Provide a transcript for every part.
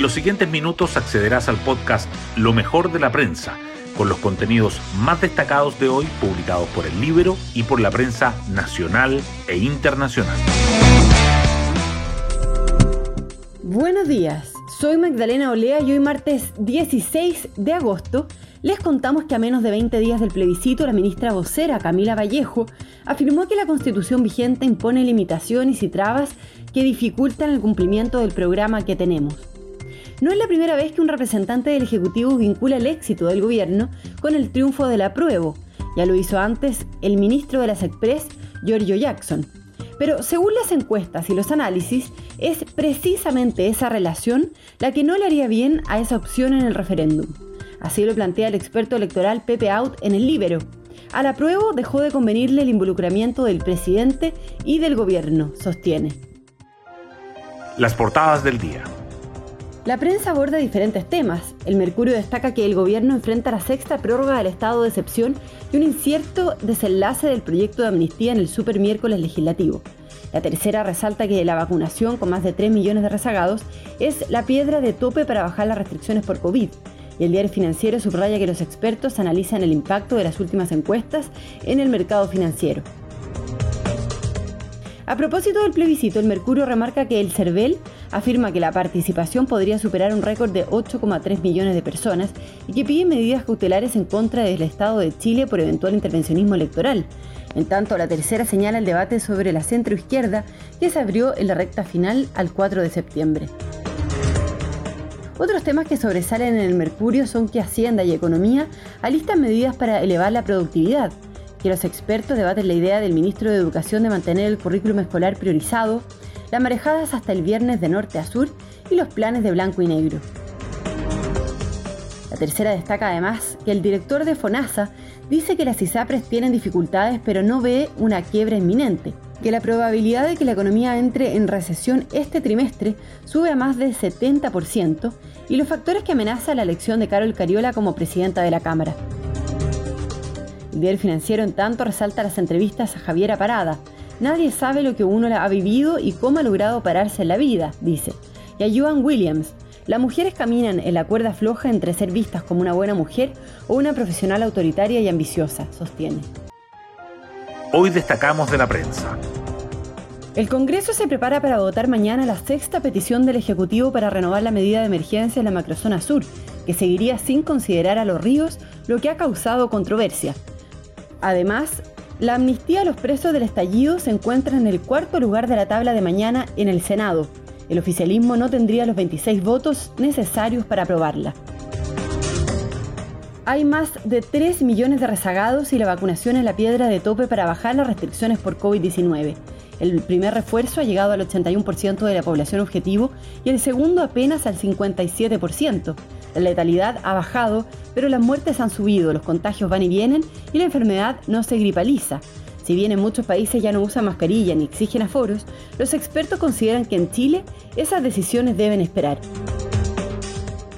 En los siguientes minutos accederás al podcast Lo mejor de la prensa, con los contenidos más destacados de hoy publicados por el libro y por la prensa nacional e internacional. Buenos días, soy Magdalena Olea y hoy martes 16 de agosto les contamos que a menos de 20 días del plebiscito, la ministra vocera Camila Vallejo afirmó que la constitución vigente impone limitaciones y trabas que dificultan el cumplimiento del programa que tenemos. No es la primera vez que un representante del Ejecutivo vincula el éxito del gobierno con el triunfo del apruebo. Ya lo hizo antes el ministro de las Express, Giorgio Jackson. Pero según las encuestas y los análisis, es precisamente esa relación la que no le haría bien a esa opción en el referéndum. Así lo plantea el experto electoral Pepe Out en el Libero. Al apruebo dejó de convenirle el involucramiento del presidente y del gobierno, sostiene. Las portadas del día. La prensa aborda diferentes temas. El Mercurio destaca que el gobierno enfrenta la sexta prórroga del estado de excepción y un incierto desenlace del proyecto de amnistía en el super miércoles legislativo. La tercera resalta que la vacunación con más de 3 millones de rezagados es la piedra de tope para bajar las restricciones por COVID. Y el diario financiero subraya que los expertos analizan el impacto de las últimas encuestas en el mercado financiero. A propósito del plebiscito, el Mercurio remarca que el CERVEL afirma que la participación podría superar un récord de 8,3 millones de personas y que pide medidas cautelares en contra del Estado de Chile por eventual intervencionismo electoral. En tanto, la tercera señala el debate sobre la centroizquierda que se abrió en la recta final al 4 de septiembre. Otros temas que sobresalen en el Mercurio son que Hacienda y Economía alistan medidas para elevar la productividad, que los expertos debaten la idea del ministro de Educación de mantener el currículum escolar priorizado, las marejadas hasta el viernes de norte a sur y los planes de blanco y negro. La tercera destaca además que el director de FONASA dice que las ISAPRES tienen dificultades pero no ve una quiebra inminente que la probabilidad de que la economía entre en recesión este trimestre sube a más del 70% y los factores que amenazan la elección de Carol Cariola como presidenta de la Cámara. El diario financiero, en tanto, resalta las entrevistas a Javiera Parada. Nadie sabe lo que uno ha vivido y cómo ha logrado pararse en la vida, dice. Y a Joan Williams. Las mujeres caminan en la cuerda floja entre ser vistas como una buena mujer o una profesional autoritaria y ambiciosa, sostiene. Hoy destacamos de la prensa. El Congreso se prepara para votar mañana la sexta petición del Ejecutivo para renovar la medida de emergencia en la macrozona sur, que seguiría sin considerar a los ríos, lo que ha causado controversia. Además, la amnistía a los presos del estallido se encuentra en el cuarto lugar de la tabla de mañana en el Senado. El oficialismo no tendría los 26 votos necesarios para aprobarla. Hay más de 3 millones de rezagados y la vacunación es la piedra de tope para bajar las restricciones por COVID-19. El primer refuerzo ha llegado al 81% de la población objetivo y el segundo apenas al 57%. La letalidad ha bajado, pero las muertes han subido, los contagios van y vienen y la enfermedad no se gripaliza. Si bien en muchos países ya no usan mascarilla ni exigen aforos, los expertos consideran que en Chile esas decisiones deben esperar.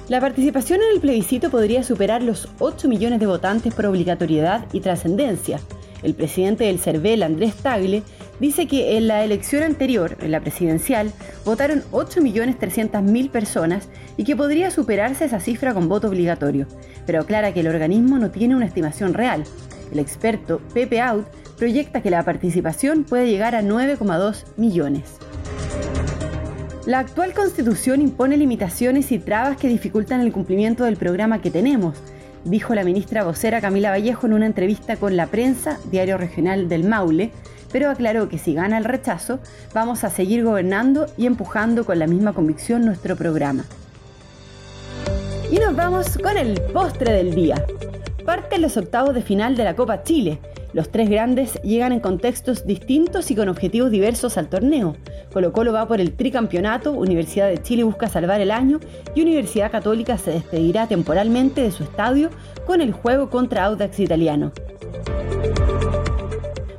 La participación en el plebiscito podría superar los 8 millones de votantes por obligatoriedad y trascendencia. El presidente del CERVEL, Andrés Tagle, dice que en la elección anterior, en la presidencial, votaron 8.300.000 personas y que podría superarse esa cifra con voto obligatorio, pero aclara que el organismo no tiene una estimación real. El experto Pepe Out proyecta que la participación puede llegar a 9,2 millones. La actual constitución impone limitaciones y trabas que dificultan el cumplimiento del programa que tenemos, dijo la ministra vocera Camila Vallejo en una entrevista con la prensa, diario regional del Maule, pero aclaró que si gana el rechazo, vamos a seguir gobernando y empujando con la misma convicción nuestro programa. Y nos vamos con el postre del día. Parten los octavos de final de la Copa Chile. Los tres grandes llegan en contextos distintos y con objetivos diversos al torneo. Colo Colo va por el tricampeonato, Universidad de Chile busca salvar el año y Universidad Católica se despedirá temporalmente de su estadio con el juego contra Audax Italiano.